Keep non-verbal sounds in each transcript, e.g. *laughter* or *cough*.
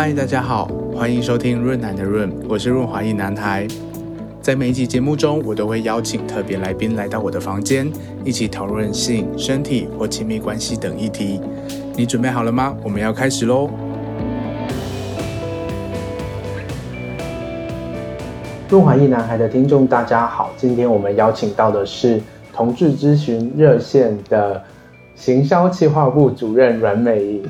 嗨，大家好，欢迎收听润男的润，我是润滑一男孩。在每一集节目中，我都会邀请特别来宾来到我的房间，一起讨论性、身体或亲密关系等议题。你准备好了吗？我们要开始喽！润滑一男孩的听众，大家好，今天我们邀请到的是同志咨询热线的行销企划部主任阮美仪。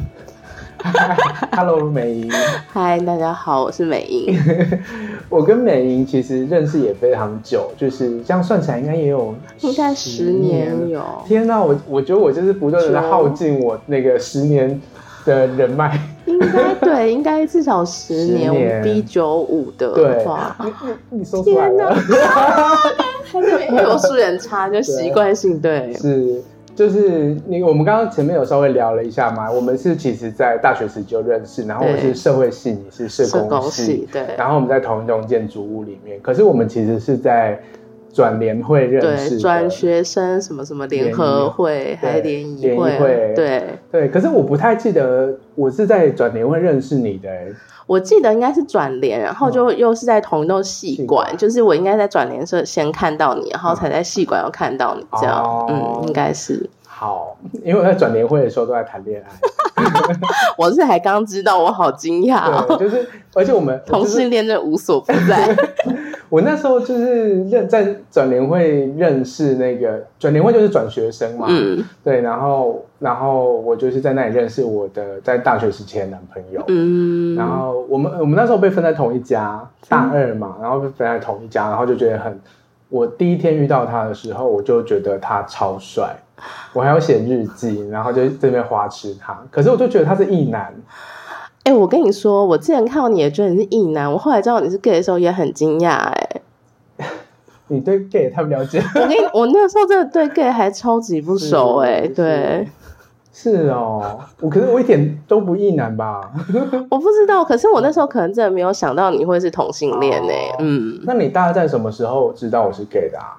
*laughs* Hello，美莹。嗨，大家好，我是美莹。*laughs* 我跟美莹其实认识也非常久，就是这样算起来应该也有应该十年有。天哪，我我觉得我就是不断的在耗尽我那个十年的人脉。应该对，应该至少十年。我们 B 九五的话，对，你你说出来了。*laughs* 还是因为我数人差，就习惯性对。是。就是你，我们刚刚前面有稍微聊了一下嘛，我们是其实，在大学时就认识，然后我是社会系，你是社工系，系，对，然后我们在同一栋建筑物里面，可是我们其实是在转联会认识，转学生什么什么联合会还是联谊会，对。对，可是我不太记得我是在转联会认识你的。我记得应该是转联，然后就又是在同一栋戏馆，嗯、就是我应该在转联社先看到你，然后才在戏馆又看到你，这样，哦、嗯，应该是。好，因为我在转年会的时候都在谈恋爱。*laughs* 我是还刚知道，我好惊讶哦。就是，而且我们 *laughs* 同性恋真的无所不在。*laughs* 我那时候就是认在转年会认识那个转年会就是转学生嘛，嗯，对，然后然后我就是在那里认识我的在大学时期的男朋友，嗯，然后我们我们那时候被分在同一家大二嘛，然后被分在同一家，然后就觉得很，我第一天遇到他的时候，我就觉得他超帅。我还要写日记，然后就这边花痴他。可是我就觉得他是异男。哎、欸，我跟你说，我之前看到你也觉得你是异男，我后来知道你是 gay 的时候也很惊讶。哎，你对 gay 也太不了解。我跟你，我那个时候真的对 gay 还超级不熟。哎，对。是哦，我可是我一点都不异男吧？我不知道，可是我那时候可能真的没有想到你会是同性恋呢。哦、嗯，那你大概在什么时候知道我是 gay 的啊？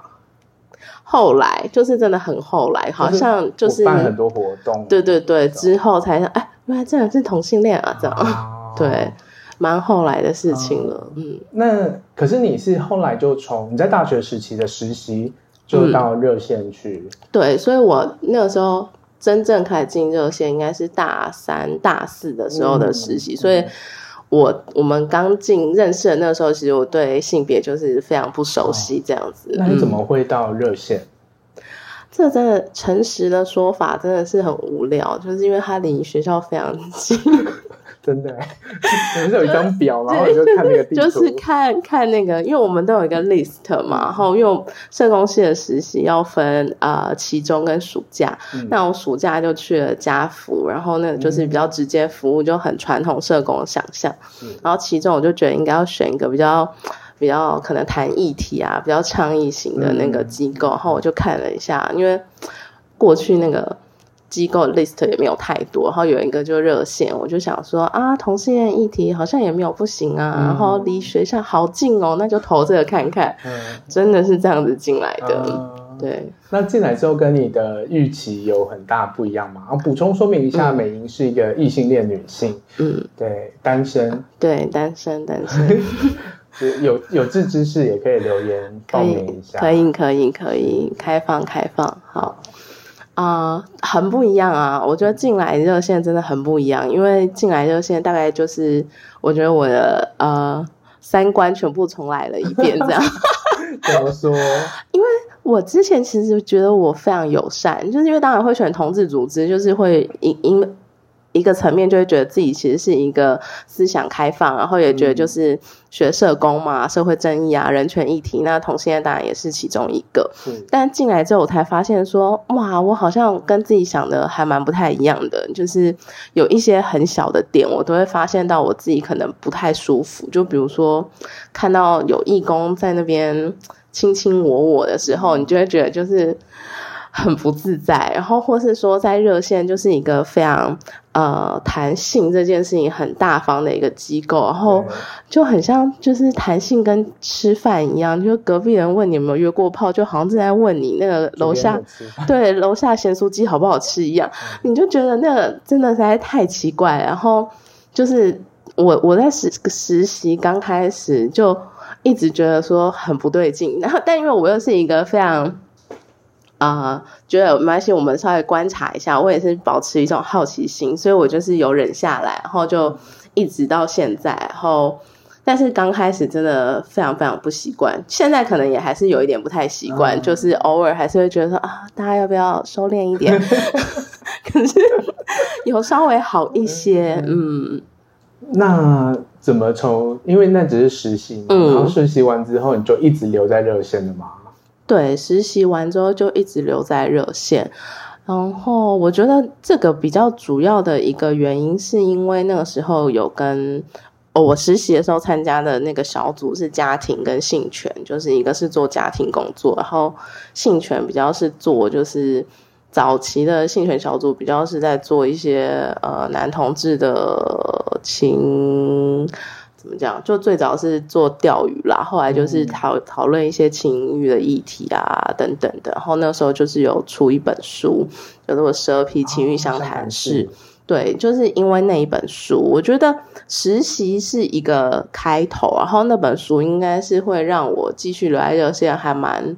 后来就是真的很后来，好像就是办很多活动，对对对，之后才哎，原来这人是同性恋啊，这样、啊、*laughs* 对，蛮后来的事情了。啊、嗯，那可是你是后来就从你在大学时期的实习就到热线去、嗯，对，所以我那个时候真正开始进热线应该是大三、大四的时候的实习，嗯、所以。我我们刚进认识的那个时候，其实我对性别就是非常不熟悉，这样子。哦、那你怎么会到热线？嗯、这真的诚实的说法真的是很无聊，就是因为它离学校非常近。*laughs* 真的，我们是有一张表，然后就看那个地图，就是看看那个，因为我们都有一个 list 嘛，然后因为社工系的实习要分呃期中跟暑假，嗯、那我暑假就去了家福，然后那个就是比较直接服务，就很传统社工的想象，嗯、然后其中我就觉得应该要选一个比较比较可能谈议题啊，比较倡议型的那个机构，嗯、然后我就看了一下，因为过去那个。机构 list 也没有太多，然后有一个就热线，我就想说啊，同性恋议题好像也没有不行啊，嗯、然后离学校好近哦，那就投这个看看，嗯、真的是这样子进来的，嗯、对。那进来之后跟你的预期有很大不一样吗？然后补充说明一下，美莹是一个异性恋女性，嗯，对，单身，对，单身，单身，*laughs* 有有志之士也可以留言报名一下，可以，可以，可以，开放，开放，好。啊、呃，很不一样啊！我觉得进来热线真的很不一样，因为进来热线大概就是我觉得我的呃三观全部重来了一遍，这样。*laughs* 怎么说？*laughs* 因为我之前其实觉得我非常友善，就是因为当然会选同志组织，就是会因因。一个层面就会觉得自己其实是一个思想开放，然后也觉得就是学社工嘛，嗯、社会正义啊，人权议题，那同性恋当然也是其中一个。嗯、但进来之后，我才发现说，哇，我好像跟自己想的还蛮不太一样的，就是有一些很小的点，我都会发现到我自己可能不太舒服。就比如说，看到有义工在那边卿卿我我的时候，你就会觉得就是。很不自在，然后或是说在热线就是一个非常呃弹性这件事情很大方的一个机构，然后就很像就是弹性跟吃饭一样，就隔壁人问你有没有约过炮，就好像正在问你那个楼下对楼下咸酥鸡好不好吃一样，你就觉得那个真的实在太奇怪，然后就是。我我在实实习刚开始就一直觉得说很不对劲，然后但因为我又是一个非常。啊、呃，觉得没关系，我们稍微观察一下。我也是保持一种好奇心，所以我就是有忍下来，然后就一直到现在。然后，但是刚开始真的非常非常不习惯，现在可能也还是有一点不太习惯，嗯、就是偶尔还是会觉得说啊，大家要不要收敛一点？*laughs* 可是有稍微好一些，嗯。嗯，那怎么从？因为那只是实习嘛，嗯、然后实习完之后你就一直留在热线的吗？对，实习完之后就一直留在热线，然后我觉得这个比较主要的一个原因，是因为那个时候有跟、我实习的时候参加的那个小组是家庭跟性权，就是一个是做家庭工作，然后性权比较是做就是早期的性权小组比较是在做一些呃男同志的情。怎么讲？就最早是做钓鱼啦，后来就是讨讨论一些情欲的议题啊，等等的。然后那时候就是有出一本书，叫做《十二批情欲相谈室》。哦、对，就是因为那一本书，我觉得实习是一个开头，然后那本书应该是会让我继续留在热线，还蛮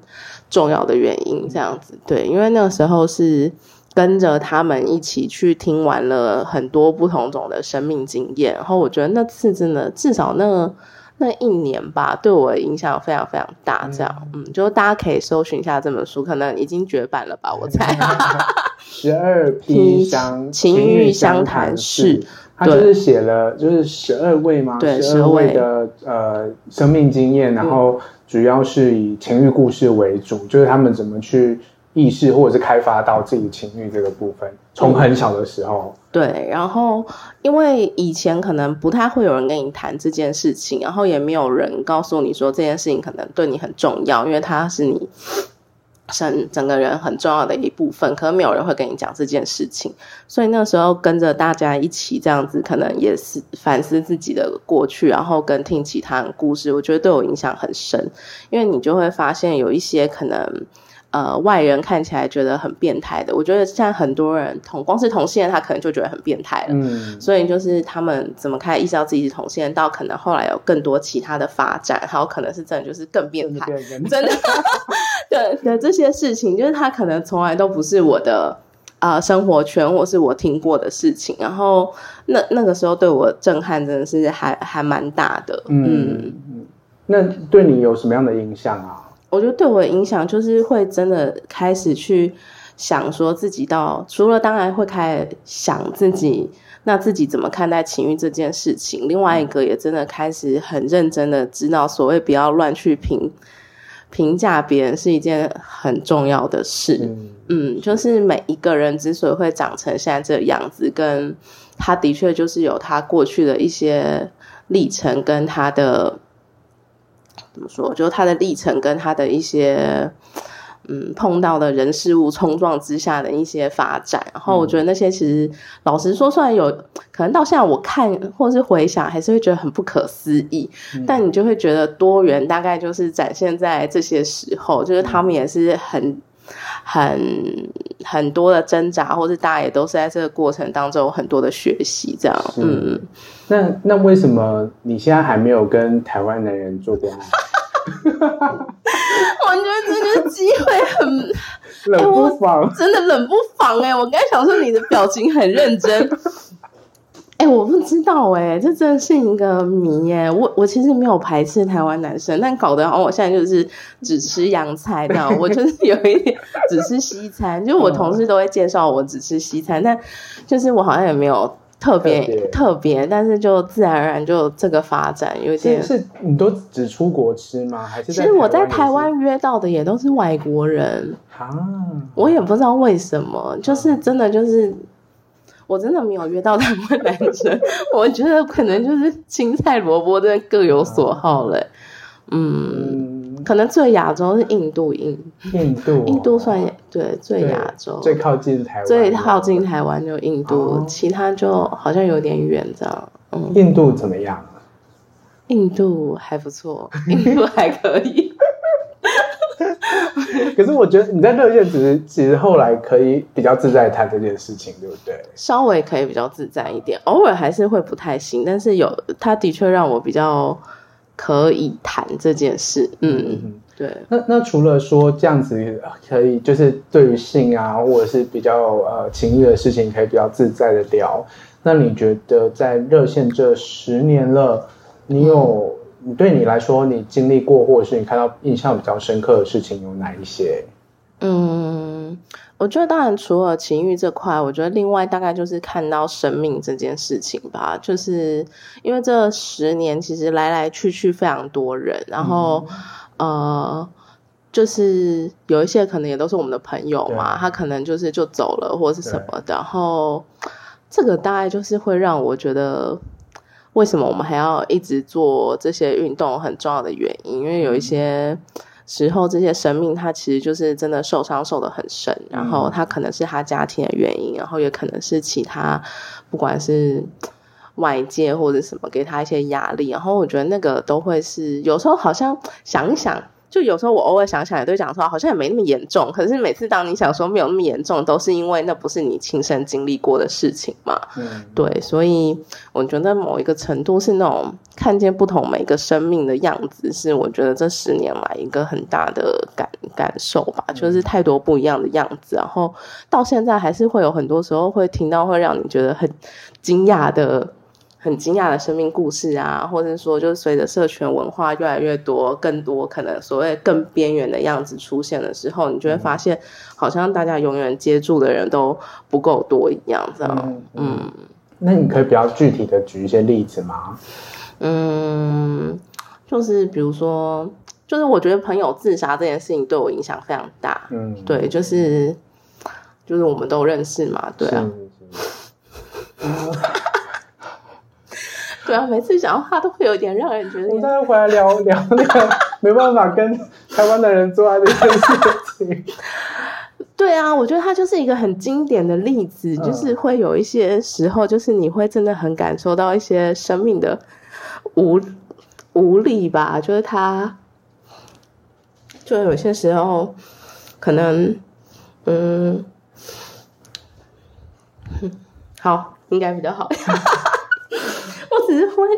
重要的原因。这样子，对，因为那个时候是。跟着他们一起去听完了很多不同种的生命经验，然后我觉得那次真的至少那那一年吧，对我的影响非常非常大。这样，嗯，嗯，就大家可以搜寻一下这本书，可能已经绝版了吧？我猜。*laughs* 十二批相情欲相谈室，他就是写了就是十二位吗？对，十二位的呃生命经验，然后主要是以情欲故事为主，嗯、就是他们怎么去。意识或者是开发到自己情欲这个部分，从很小的时候。对，然后因为以前可能不太会有人跟你谈这件事情，然后也没有人告诉你说这件事情可能对你很重要，因为它是你整整个人很重要的一部分，可能没有人会跟你讲这件事情，所以那时候跟着大家一起这样子，可能也是反思自己的过去，然后跟听其他人故事，我觉得对我影响很深，因为你就会发现有一些可能。呃，外人看起来觉得很变态的，我觉得现在很多人同光是同性恋，他可能就觉得很变态了。嗯，所以就是他们怎么开始意识到自己是同性恋，到可能后来有更多其他的发展，还有可能是真的就是更变态，真的。*laughs* 对对，这些事情就是他可能从来都不是我的啊、呃、生活圈，或是我听过的事情。然后那那个时候对我震撼真的是还还蛮大的。嗯嗯，那对你有什么样的影响啊？我觉得对我的影响就是会真的开始去想说自己到除了当然会开始想自己，那自己怎么看待情欲这件事情，另外一个也真的开始很认真的知道所谓不要乱去评评价别人是一件很重要的事。嗯，嗯，就是每一个人之所以会长成现在这个样子，跟他的确就是有他过去的一些历程跟他的。怎么说？就是他的历程跟他的一些，嗯，碰到的人事物冲撞之下的一些发展。然后我觉得那些其实，老实说，虽然有可能到现在我看或是回想，还是会觉得很不可思议。嗯、但你就会觉得多元大概就是展现在这些时候，就是他们也是很。很很多的挣扎，或是大家也都是在这个过程当中有很多的学习，这样。嗯，那那为什么你现在还没有跟台湾男人做过爱？*laughs* 我觉得这个机会很 *laughs* 冷不防，欸、真的冷不防哎、欸！我刚才想说你的表情很认真。哎、欸，我不知道哎、欸，这真的是一个谜耶、欸。我我其实没有排斥台湾男生，但搞得好像我现在就是只吃洋菜这样。我就是有一点只吃西餐，就我同事都会介绍我只吃西餐，但就是我好像也没有特别特别，但是就自然而然就这个发展有点。是你都只出国吃吗？还是？其实我在台湾约到的也都是外国人啊，我也不知道为什么，就是真的就是。我真的没有约到台湾男生，我觉得可能就是青菜萝卜真的各有所好嘞。嗯，嗯可能最亚洲是印度，印印度，印度算对最亚洲，最靠近台湾，最靠近台湾就印度，哦、其他就好像有点远这样。嗯，印度怎么样？印度还不错，印度还可以。*laughs* 可是我觉得你在热线只是其实后来可以比较自在谈这件事情，对不对？稍微可以比较自在一点，偶尔还是会不太行，但是有他的确让我比较可以谈这件事。嗯，嗯对。那那除了说这样子可以，就是对于性啊，或者是比较呃情欲的事情，可以比较自在的聊。那你觉得在热线这十年了，你有？嗯你对你来说，你经历过或者是你看到印象比较深刻的事情有哪一些？嗯，我觉得当然除了情欲这块，我觉得另外大概就是看到生命这件事情吧。就是因为这十年其实来来去去非常多人，然后、嗯、呃，就是有一些可能也都是我们的朋友嘛，他可能就是就走了或者是什么的，然后这个大概就是会让我觉得。为什么我们还要一直做这些运动？很重要的原因，因为有一些时候，这些生命它其实就是真的受伤，受的很深。然后它可能是他家庭的原因，然后也可能是其他，不管是外界或者什么，给他一些压力。然后我觉得那个都会是有时候好像想一想。就有时候我偶尔想想也都讲说好像也没那么严重，可是每次当你想说没有那么严重，都是因为那不是你亲身经历过的事情嘛。嗯，对，所以我觉得某一个程度是那种看见不同每个生命的样子，是我觉得这十年来一个很大的感感受吧，就是太多不一样的样子，然后到现在还是会有很多时候会听到会让你觉得很惊讶的。很惊讶的生命故事啊，或者说，就是随着社群文化越来越多，更多可能所谓更边缘的样子出现的时候，你就会发现，好像大家永远接触的人都不够多一样，这样。嗯，嗯，那你可以比较具体的举一些例子吗？嗯，就是比如说，就是我觉得朋友自杀这件事情对我影响非常大。嗯，对，就是就是我们都认识嘛，对啊。*laughs* 对啊，每次讲的话都会有点让人觉得。我们再回来聊聊那个没办法跟台湾的人做爱的一件事情。*laughs* 对啊，我觉得它就是一个很经典的例子，嗯，就是会有一些时候，就是你会真的很感受到一些生命的无无力吧。就是他，就有些时候可能，嗯，好，应该比较好。*laughs* 我只是忽然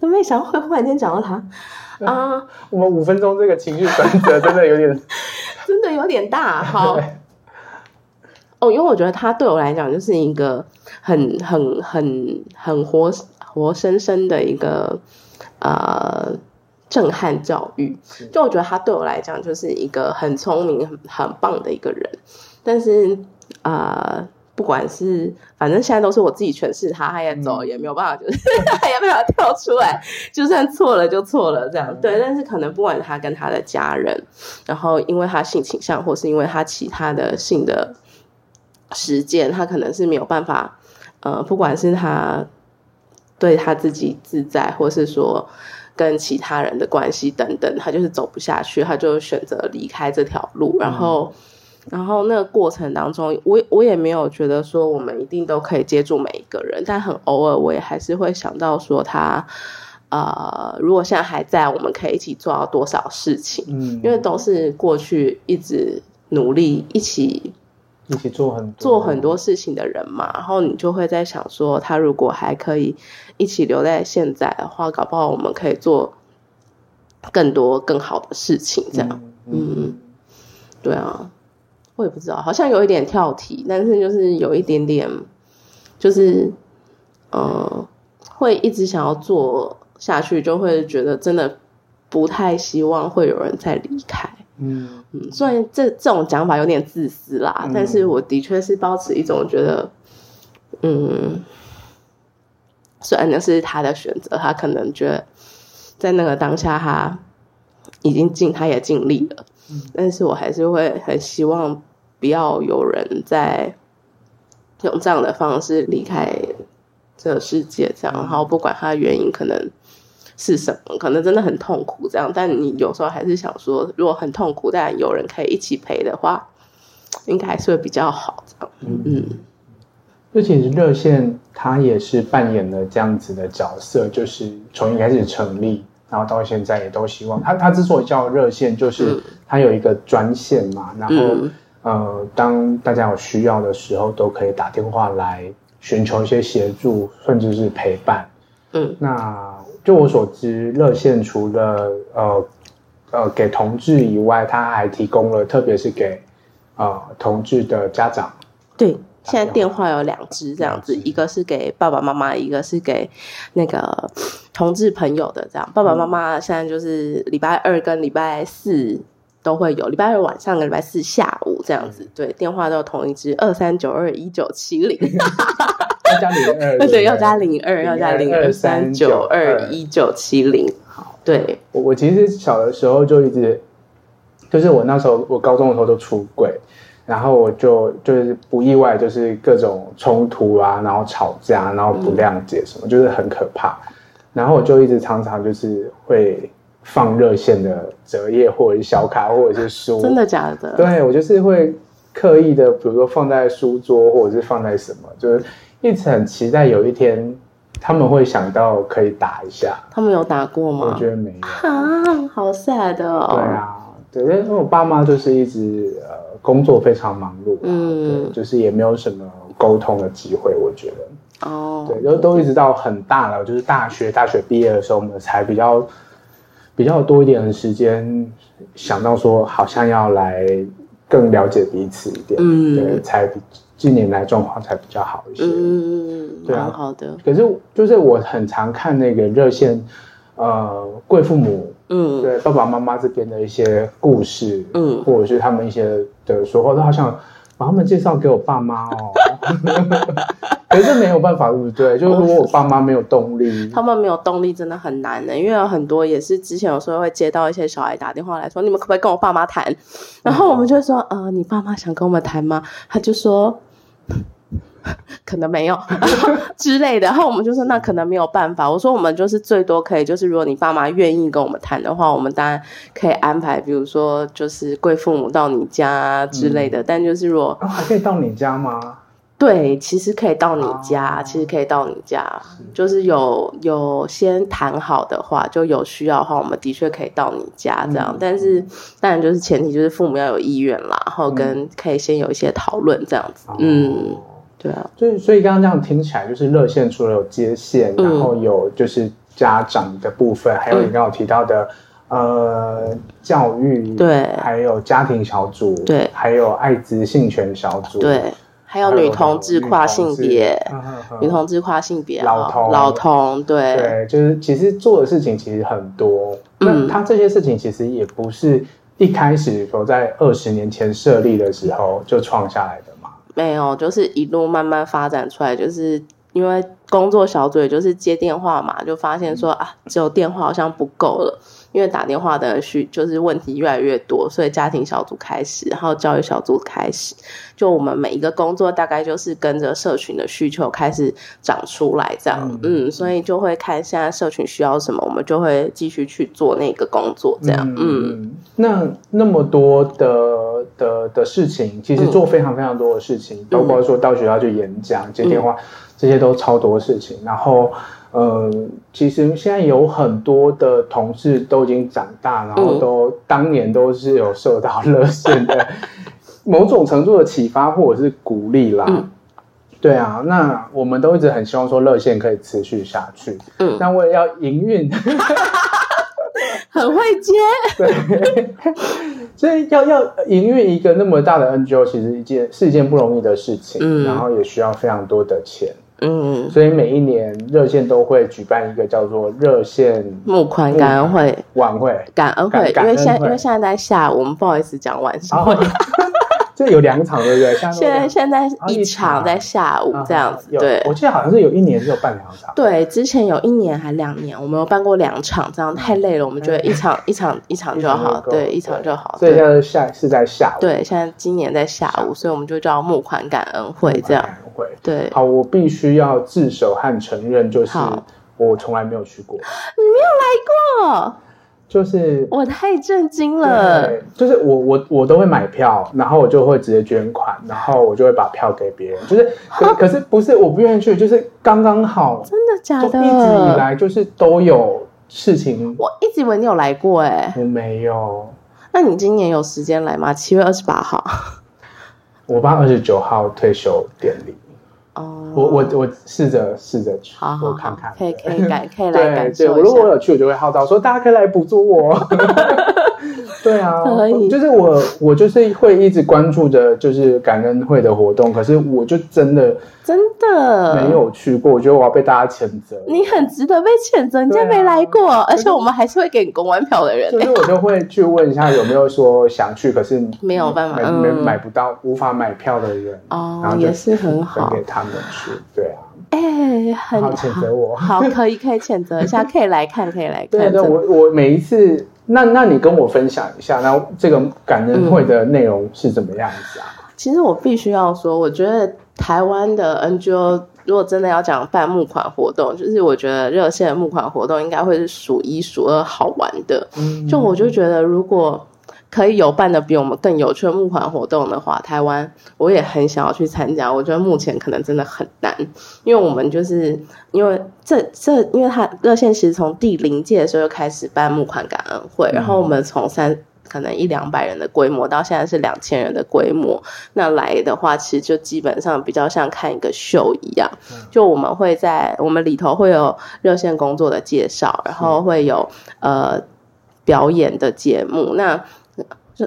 都没想到会忽然间讲到他啊！我们五分钟这个情绪转折真的有点，*laughs* 真的有点大。好哦，因为我觉得他对我来讲就是一个很很很很活活生生的一个呃震撼教育。就我觉得他对我来讲就是一个很聪明很很棒的一个人，但是啊。呃不管是，反正现在都是我自己诠释他，他也走，也没有办法，就是他 *laughs* 也没有办法跳出来，就算错了就错了，这样对。但是可能不管他跟他的家人，然后因为他性倾向，或是因为他其他的性的实践，他可能是没有办法，呃，不管是他对他自己自在，或是说跟其他人的关系等等，他就是走不下去，他就选择离开这条路，然后。然后那个过程当中，我我也没有觉得说我们一定都可以接住每一个人，但很偶尔我也还是会想到说他，呃，如果现在还在，我们可以一起做到多少事情？嗯，因为都是过去一直努力一起一起做很多。做很多事情的人嘛，然后你就会在想说，他如果还可以一起留在现在的话，搞不好我们可以做更多更好的事情，这样，嗯，嗯，对啊。我也不知道，好像有一点跳题，但是就是有一点点，就是，呃，会一直想要做下去，就会觉得真的不太希望会有人再离开。嗯嗯，虽然这这种讲法有点自私啦，嗯，但是我的确是保持一种觉得，嗯，虽然那是他的选择，他可能觉得在那个当下他已经尽，他也尽力了。但是我还是会很希望不要有人在用这样的方式离开这个世界，这样，然后不管他的原因可能是什么，可能真的很痛苦，这样。但你有时候还是想说，如果很痛苦，但有人可以一起陪的话，应该还是会比较好，这样。嗯嗯。就其实热线它也是扮演了这样子的角色，就是从一开始成立。然后到现在也都希望。他他之所以叫热线，就是他有一个专线嘛，然后、嗯、呃，当大家有需要的时候，都可以打电话来寻求一些协助，甚至是陪伴。嗯，那就我所知，热线除了呃呃给同志以外，他还提供了，特别是给呃同志的家长。对。现在电话有两只这样子，一个是给爸爸妈妈，一个是给那个同志朋友的这样。爸爸妈妈现在就是礼拜二跟礼拜四都会有，礼拜二晚上跟礼拜四下午这样子。对，电话都有同一支二三九二一九七零，要加零二，*laughs* 对，要加零二，要加零二三九二一九七零。好，对，我我其实小的时候就一直，就是我那时候我高中的时候就出轨。然后我就就是不意外，就是各种冲突啊，然后吵架，然后不谅解什么，嗯、就是很可怕。然后我就一直常常就是会放热线的折页，或者是小卡，或者是书。真的假的？对，我就是会刻意的，比如说放在书桌，或者是放在什么，就是一直很期待有一天他们会想到可以打一下。他们有打过吗？我觉得没有啊，好 sad 哦。对啊，对，因为我爸妈就是一直呃。工作非常忙碌，嗯，对，就是也没有什么沟通的机会，我觉得，哦，对，都都一直到很大了，就是大学大学毕业的时候，我们才比较比较多一点的时间，想到说好像要来更了解彼此一点，嗯，对，才近年来状况才比较好一些，嗯，对啊，好的。可是就是我很常看那个热线，呃，贵父母。嗯，对，爸爸妈妈这边的一些故事，嗯，或者是他们一些的说话，都好想把他们介绍给我爸妈哦。*laughs* 可是没有办法，对不对？*laughs* 就是如果我爸妈没有动力，他们没有动力真的很难的，因为有很多也是之前有时候会接到一些小孩打电话来说，你们可不可以跟我爸妈谈？然后我们就会说，呃，你爸妈想跟我们谈吗？他就说。*laughs* 可能没有 *laughs* 之类的，然后我们就说那可能没有办法。我说我们就是最多可以，就是如果你爸妈愿意跟我们谈的话，我们当然可以安排，比如说就是贵父母到你家之类的。嗯、但就是如果、哦、还可以到你家吗？对，其实可以到你家，哦、其实可以到你家，是。就是有有先谈好的话，就有需要的话，我们的确可以到你家这样。嗯、但是当然就是前提就是父母要有意愿啦，然后跟可以先有一些讨论这样子，嗯。嗯对啊，所以所以刚刚这样听起来，就是热线除了有接线，嗯、然后有就是家长的部分，还有你刚刚提到的、嗯、呃教育，对，还有家庭小组，对，还有艾滋性权小组，对，还有女同志跨性别，女同志跨性别，老同老同，对对，就是其实做的事情其实很多，嗯，那他这些事情其实也不是一开始说在二十年前设立的时候就创下来的嘛。没有，就是一路慢慢发展出来，就是因为工作小组就是接电话嘛，就发现说啊，只有电话好像不够了。因为打电话的需就是问题越来越多，所以家庭小组开始，然后教育小组开始，就我们每一个工作大概就是跟着社群的需求开始长出来这样，嗯，嗯，所以就会看现在社群需要什么，我们就会继续去做那个工作这样，嗯，嗯，那那么多的的的事情，其实做非常非常多的事情，嗯、包括说到学校去演讲、接电话，嗯、这些都超多事情，然后。呃，其实现在有很多的同事都已经长大，然后都、嗯、当年都是有受到热线的 *laughs* 某种程度的启发或者是鼓励啦。嗯、对啊，那我们都一直很希望说热线可以持续下去。嗯，但为了要营运，*laughs* 很会接。*laughs* 对，所以要要营运一个那么大的 NGO，其实一件是一件不容易的事情，嗯、然后也需要非常多的钱。嗯，所以每一年热线都会举办一个叫做热线募款感恩会。晚会，感恩会，因为现因为现在在下午，我们不好意思讲晚上会。这有两场对不对？现在现在一场在下午这样子，对。我记得好像是有一年只有办两场。对，之前有一年还两年，我们有办过两场，这样太累了，我们觉得一场一场一场就好，对，一场就好。所以现在下是在下午。对，现在今年在下午，所以我们就叫募款感恩会这样。会对，好，我必须要自首和承认，就是我从来没有去过。你没有来过？就是我太震惊了。就是我我我都会买票，然后我就会直接捐款，然后我就会把票给别人。就是可可是不是我不愿意去，就是刚刚好。真的假的？一直以来就是都有事情。我一直以为你有来过哎、欸，我没有。那你今年有时间来吗？七月二十八号，我爸二十九号退休典礼。哦，我我我试着试着去，好好好，我看看，*laughs* 可以可以改可以来感受一下。对，如果我有去，我就会号召说大家可以来补助我。*laughs* 对啊，可以。就是我我就是会一直关注着就是感恩会的活动，可是我就真的真的没有去过。我觉得我要被大家谴责。你很值得被谴责，你竟然没来过，而且我们还是会给你公关票的人。所以我就会去问一下有没有说想去，可是没有办法，没买不到，无法买票的人。哦，也是很好，给他们去。对啊。哎，很好，谴责我。好，可以可以谴责一下，可以来看，可以来看。*laughs* 对对，我我每一次。那，那你跟我分享一下，那这个感恩会的内容是怎么样子啊？嗯，其实我必须要说，我觉得台湾的 NGO 如果真的要讲办募款活动，就是我觉得热线的募款活动应该会是数一数二好玩的。嗯，就我就觉得如果。可以有办的比我们更有趣的募款活动的话，台湾我也很想要去参加。我觉得目前可能真的很难，因为我们就是因为这这，因为它热线其实从第零届的时候就开始办募款感恩会，然后我们从三可能一两百人的规模到现在是两千人的规模，那来的话其实就基本上比较像看一个秀一样，就我们会在我们里头会有热线工作的介绍，然后会有呃表演的节目，那。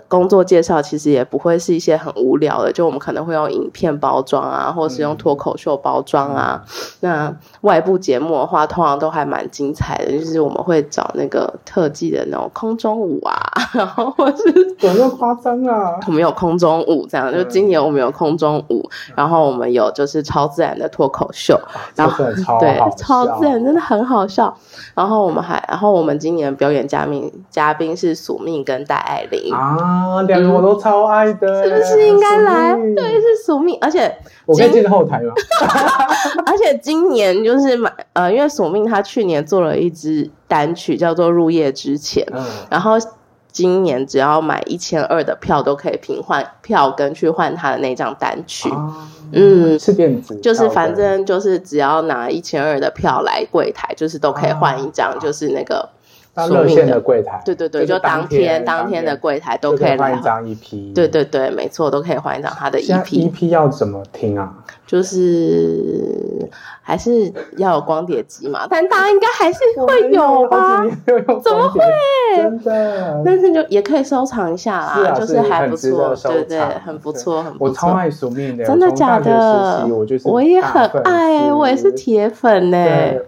工作介绍其实也不会是一些很无聊的，就我们可能会用影片包装啊，或者是用脱口秀包装啊。嗯、那外部节目的话，通常都还蛮精彩的，就是我们会找那个特技的那种空中舞啊，然后或是有那么夸张啊？我们有空中舞这样，就今年我们有空中舞，嗯、然后我们有就是超自然的脱口秀，嗯、然后超对超自然真的很好笑。然后我们还，然后我们今年表演嘉宾嘉宾是宿命跟戴爱玲啊，两个我都超爱的，是不是应该来？对，是索命，而且我可以进后台吗？*laughs* 而且今年就是买呃，因为索命他去年做了一支单曲叫做《入夜之前》，嗯，然后。今年只要买一千二的票，都可以平换票根去换他的那张单曲。哦、嗯，是电子，就是反正就是只要拿一千二的票来柜台，就是都可以换一张，就是那个。热线的柜台，对对对，就当天当天的柜台都可以换一张 EP，对对对，没错，都可以换一张他的 EP。EP 要怎么听啊？就是还是要有光碟机嘛，但大家应该还是会有吧？怎么会？真的？但是就也可以收藏一下啦，就是还不错，对对，很不错，很不错。我超爱宿命的，真的假的？我也很爱，我也是铁粉呢。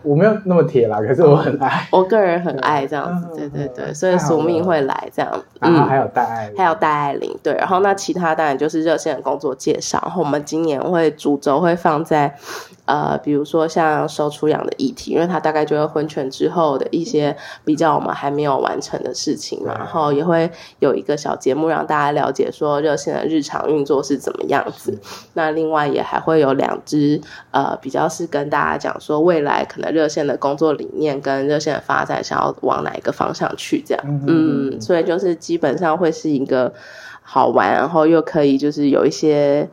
我没有那么铁啦，可是我很爱，*laughs* 我个人很爱这样。子，对对对，所以宿命会来这样，然后还有戴爱，还有戴爱玲，对，然后那其他当然就是热线的工作介绍，然后我们今年会主轴会放在，呃，比如说像收出养的议题，因为它大概就会婚权之后的一些比较我们还没有完成的事情嘛，然后也会有一个小节目让大家了解说热线的日常运作是怎么样子，那另外也还会有两支，呃，比较是跟大家讲说未来可能热线的工作理念跟热线的发展想要往哪。一个方向去？这样，嗯，嗯，所以就是基本上会是一个好玩，然后又可以就是有一些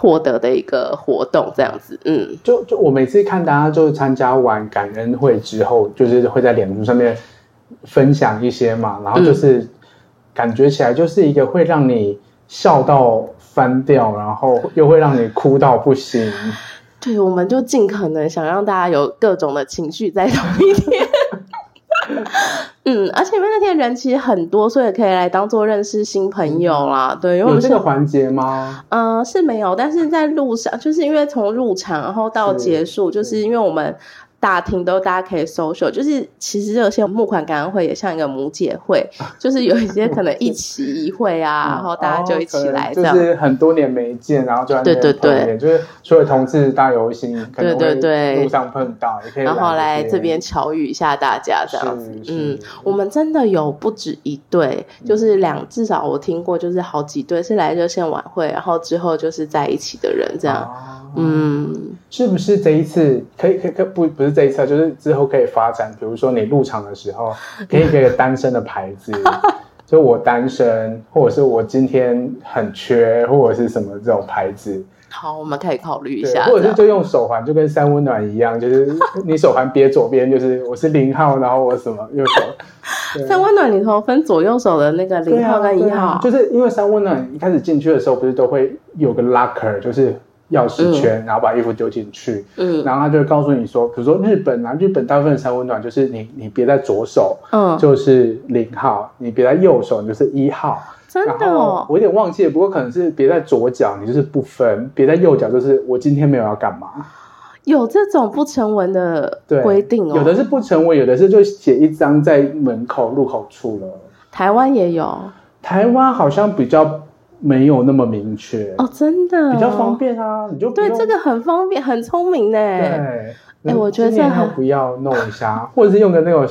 获得的一个活动，这样子，嗯，就就我每次看大家就是参加完感恩会之后，就是会在脸书上面分享一些嘛，然后就是感觉起来就是一个会让你笑到翻掉，然后又会让你哭到不行。*laughs* 对，我们就尽可能想让大家有各种的情绪在同一天。*laughs* *laughs* 嗯，而且因为那天人其实很多，所以可以来当做认识新朋友啦。嗯、对，因为有这个环节吗？嗯、呃，是没有，但是在路上，就是因为从入场然后到结束，是就是因为我们。大厅都大家可以 social，就是其实热线募款感恩会也像一个母姐会，*laughs* 就是有一些可能一期一会啊，然后大家就一起来这样，就是很多年没见，然后就对对对，就是所有同志大游行，对对对，路上碰到也可以，然后来这边巧遇一下大家这样子，嗯，我们真的有不止一对，就是两至少我听过就是好几对是来热线晚会，然后之后就是在一起的人这样，嗯，是不是这一次可以可以可不不是？这一次就是之后可以发展，比如说你入场的时候，可以给个单身的牌子，*laughs* 就我单身，或者是我今天很缺，或者是什么这种牌子，好，我们可以考虑一下，或者是就用手环，就跟三温暖一样，就是你手环别左边，就是我是零号，然后我什么右手。*laughs* 三温暖里头分左右手的那个零号跟一号，啊啊，就是因为三温暖一开始进去的时候，不是都会有个 locker，就是钥匙圈，嗯，然后把衣服丢进去，嗯，然后他就会告诉你说，比如说日本啊，日本大部分的三温暖就是你你别在左手，嗯，就是零号，你别在右手，你就是一号。真的哦，我有点忘记了，不过可能是别在左脚，你就是不分；别在右脚，就是我今天没有要干嘛。有这种不成文的规定哦，有的是不成文，有的是就写一张在门口入口处了。台湾也有，台湾好像比较没有那么明确哦，真的比较方便啊，你就对这个很方便，很聪明呢。对，哎，我觉得这要不要弄一下，*laughs* 或者是用个那种。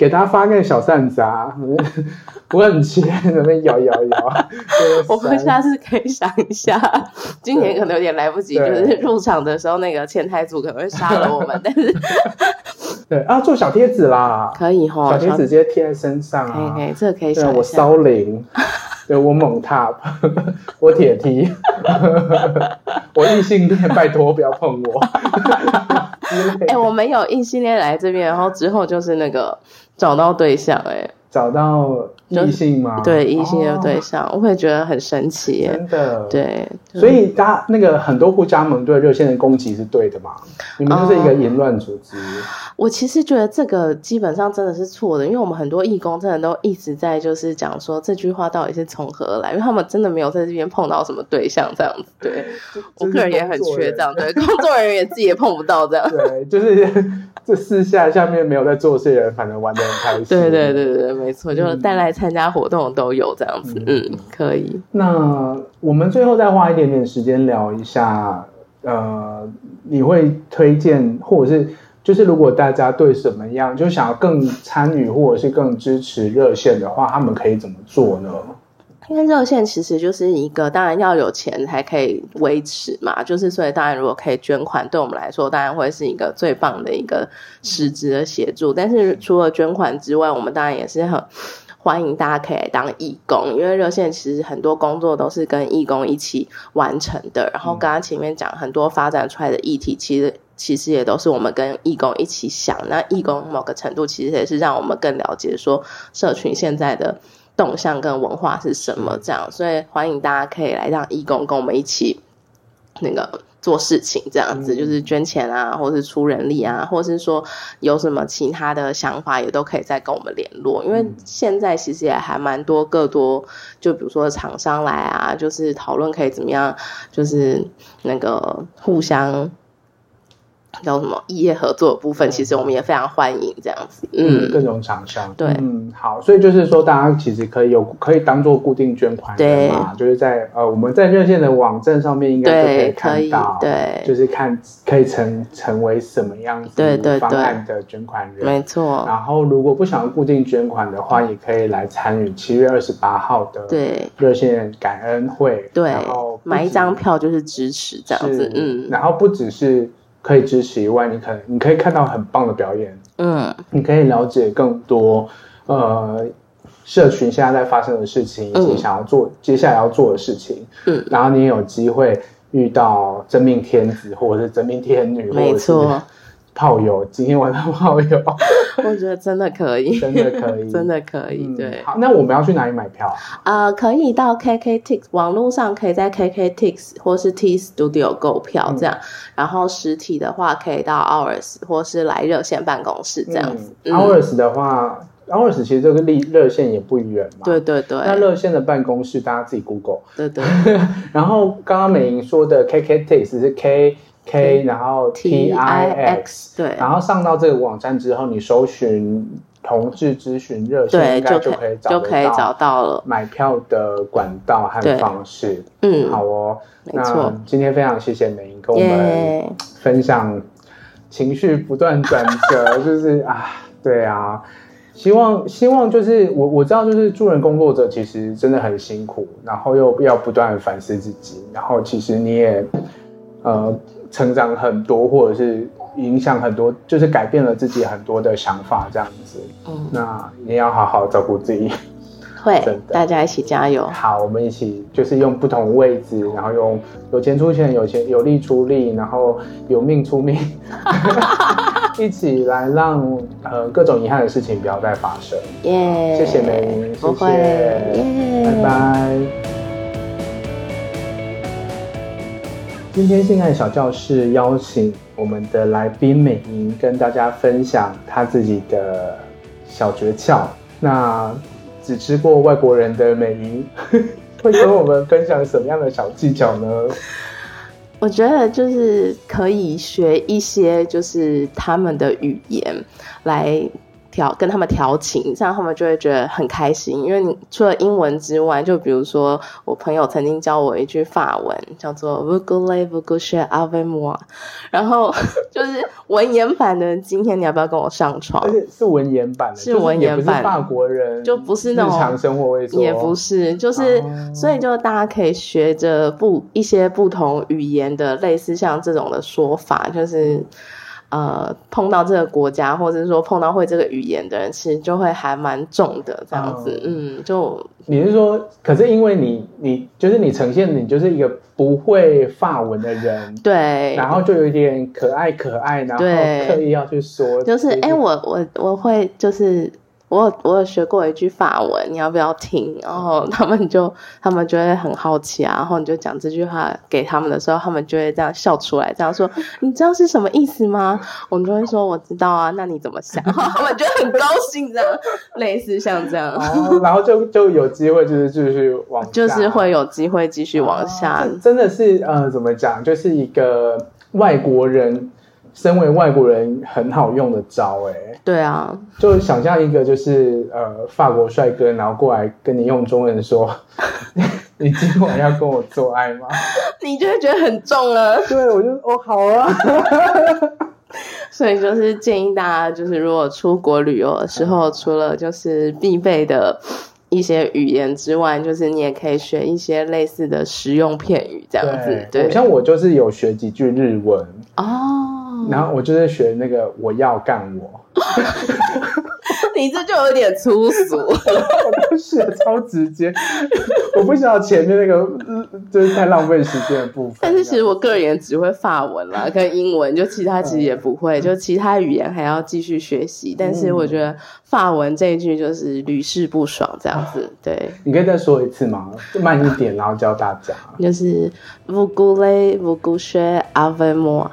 给他发个小扇子啊，*laughs* 不会很切，那边摇摇摇。*laughs* 我们下次可以想一下，今年可能有点来不及，就是入场的时候那个前台组可能会杀了我们，但是对啊，做小贴纸啦，可以哈，小贴纸直接贴在身上啊，可以，这个可以想。我骚灵，对我猛 top，我铁踢，*laughs* 我异性恋，拜托不要碰我。*laughs* 哎、欸，我们有异性恋来这边，然后之后就是那个。找到对象哎、欸，找到异性吗？对，异性的对象，哦、我会觉得很神奇、欸。真的，对，所以大家那个很多互加盟对热线的攻击是对的嘛？你们就是一个淫乱组织、嗯。我其实觉得这个基本上真的是错的，因为我们很多义工真的都一直在就是讲说这句话到底是从何而来，因为他们真的没有在这边碰到什么对象这样子。对，我个人也很缺这样，对，工作人员也自己也碰不到这样。*laughs* 对，就是这四下下面没有在做事的人，反正玩的很开心。*laughs* 对对对对，没错，就是带来参加活动都有这样子，嗯，嗯，可以。那我们最后再花一点点时间聊一下，呃，你会推荐或者是？就是如果大家对什么样就想要更参与或者是更支持热线的话，他们可以怎么做呢？因为热线其实就是一个，当然要有钱才可以维持嘛。就是所以当然如果可以捐款，对我们来说当然会是一个最棒的一个实质的协助。但是除了捐款之外，我们当然也是很欢迎大家可以来当义工，因为热线其实很多工作都是跟义工一起完成的。然后刚刚前面讲很多发展出来的议题，其实。其实也都是我们跟义工一起想，那义工某个程度其实也是让我们更了解说社群现在的动向跟文化是什么这样，所以欢迎大家可以来让义工，跟我们一起那个做事情这样子，就是捐钱啊，或是出人力啊，或是说有什么其他的想法也都可以再跟我们联络，因为现在其实也还蛮多个多，就比如说厂商来啊，就是讨论可以怎么样，就是那个互相。叫什么异业合作的部分，其实我们也非常欢迎这样子。嗯，各种厂商。对，嗯，好，所以就是说，大家其实可以有可以当做固定捐款人嘛，就是在呃我们在热线的网站上面应该就可以看到，对，对。就是看可以成成为什么样子方案的捐款人，没错。然后如果不想要固定捐款的话，也可以来参与七月二十八号的对。热线感恩会，对，然后买一张票就是支持这样子，嗯，然后不只是。可以支持以外，你可能你可以看到很棒的表演，嗯，你可以了解更多，呃，社群现在在发生的事情，以及想要做、嗯、接下来要做的事情，嗯，然后你也有机会遇到真命天子或者是真命天女，没错。炮友，今天晚上泡友，*laughs* 我觉得真的可以，真的可以，*laughs* 真的可以。对，好，那我们要去哪里买票？呃，可以到 KKTIX 网络上，可以在 KKTIX 或是 T Studio 购票这样。然后实体的话，可以到 Ours 或是来热线办公室这样子。Ours 的话，Ours 其实这个离热线也不远嘛。对对对。那热线的办公室，大家自己 Google。对对。*laughs* 然后刚刚美莹说的 KKTIX 是 K。K，然后 T I X，对，然后上到这个网站之后，你搜寻同志咨询热线，应该就可以找就可以找到了买票的管道和方式。嗯，好哦。那今天非常谢谢美英跟我们分享情绪不断转折，*laughs* 就是啊，对啊，希望希望就是我我知道，就是助人工作者其实真的很辛苦，然后又要不断反思自己，然后其实你也呃。成长很多，或者是影响很多，就是改变了自己很多的想法，这样子。嗯，那你要好好照顾自己。会，大家一起加油。好，我们一起就是用不同位置，然后用有钱出钱，有钱有力出力，然后有命出命，*laughs* 一起来让呃各种遗憾的事情不要再发生。*laughs* 耶、yeah，谢谢梅，谢谢，耶，拜拜。今天性爱小教室邀请我们的来宾美莹跟大家分享她自己的小诀窍。那只吃过外国人的美莹 *laughs* 会跟我们分享什么样的小技巧呢？我觉得就是可以学一些，就是他们的语言来。调跟他们调情，这样他们就会觉得很开心。因为你除了英文之外，就比如说我朋友曾经教我一句法文，叫做 Vous voulez vous coucher avec moi，然后 *laughs* 就是文言版的。今天你要不要跟我上床？而且是文言版的，是文言版，是法国人，就不是那种日常生活会说，也不是，就是、哦、所以就大家可以学着不一些不同语言的，类似像这种的说法，就是。呃，碰到这个国家，或者是说碰到会这个语言的人，其实就会还蛮重的这样子。嗯，嗯，就你是说，可是因为你你就是你呈现你就是一个不会法文的人，对，然后就有一点可爱可爱，然后刻意要去说，就是哎、欸，我我我会就是。我有我有学过一句法文，你要不要听？然后他们就他们就会很好奇啊，然后你就讲这句话给他们的时候，他们就会这样笑出来，这样说：“ *laughs* 你知道是什么意思吗？”我们就会说：“我知道啊。”那你怎么想？他们就很高兴，这样类似像这样，哦、然后就就有机会就是继续往下，就是会有机会继续往下。哦、真的是呃，怎么讲？就是一个外国人。身为外国人很好用的招哎、欸，对啊，就想象一个就是呃法国帅哥，然后过来跟你用中文说，*laughs* 你今晚要跟我做爱吗？你就会觉得很重了。对，我就哦好啊。*laughs* 所以就是建议大家，就是如果出国旅游的时候，除了就是必备的一些语言之外，就是你也可以学一些类似的实用片语这样子。对，对像我就是有学几句日文哦。然后我就是学那个我要干我，*laughs* 你这就有点粗俗，*laughs* 我都学超直接，我不知道前面那个就是太浪费时间的部分。但是其实我个人也只会法文啦，跟英文，就其他其实也不会，嗯、就其他语言还要继续学习。但是我觉得法文这一句就是屡试不爽这样子。对，你可以再说一次吗？慢一点，然后教大家。就是 Vous voulez vous coucher avec moi。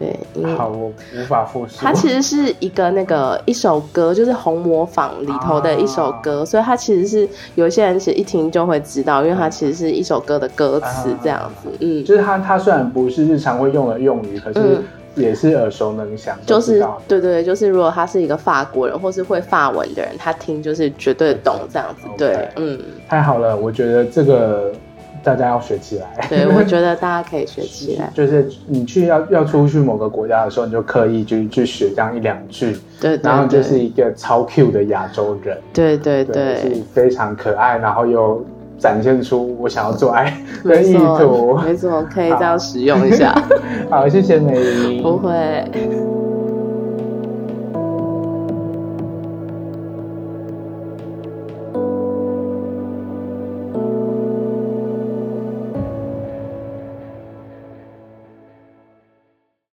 对，好，我无法复述。它其实是一个那个一首歌，就是《红磨坊》里头的一首歌，啊，所以它其实是有些人其实一听就会知道，因为它其实是一首歌的歌词这样子。啊、嗯，就是它，它虽然不是日常会用的用语，可是也是耳熟能详。就是对对，就是如果他是一个法国人或是会法文的人，他听就是绝对懂这样子。对.嗯，太好了，我觉得这个。大家要学起来。对，我觉得大家可以学起来。*laughs* 就是你去要要出去某个国家的时候，你就刻意去去学这样一两句。对，对，对，然后就是一个超 Q 的亚洲人。对对对，对，是非常可爱，然后又展现出我想要做爱 *laughs* 的意图。没错，可以这样使用一下。好，*laughs* 好，谢谢美玲。不会。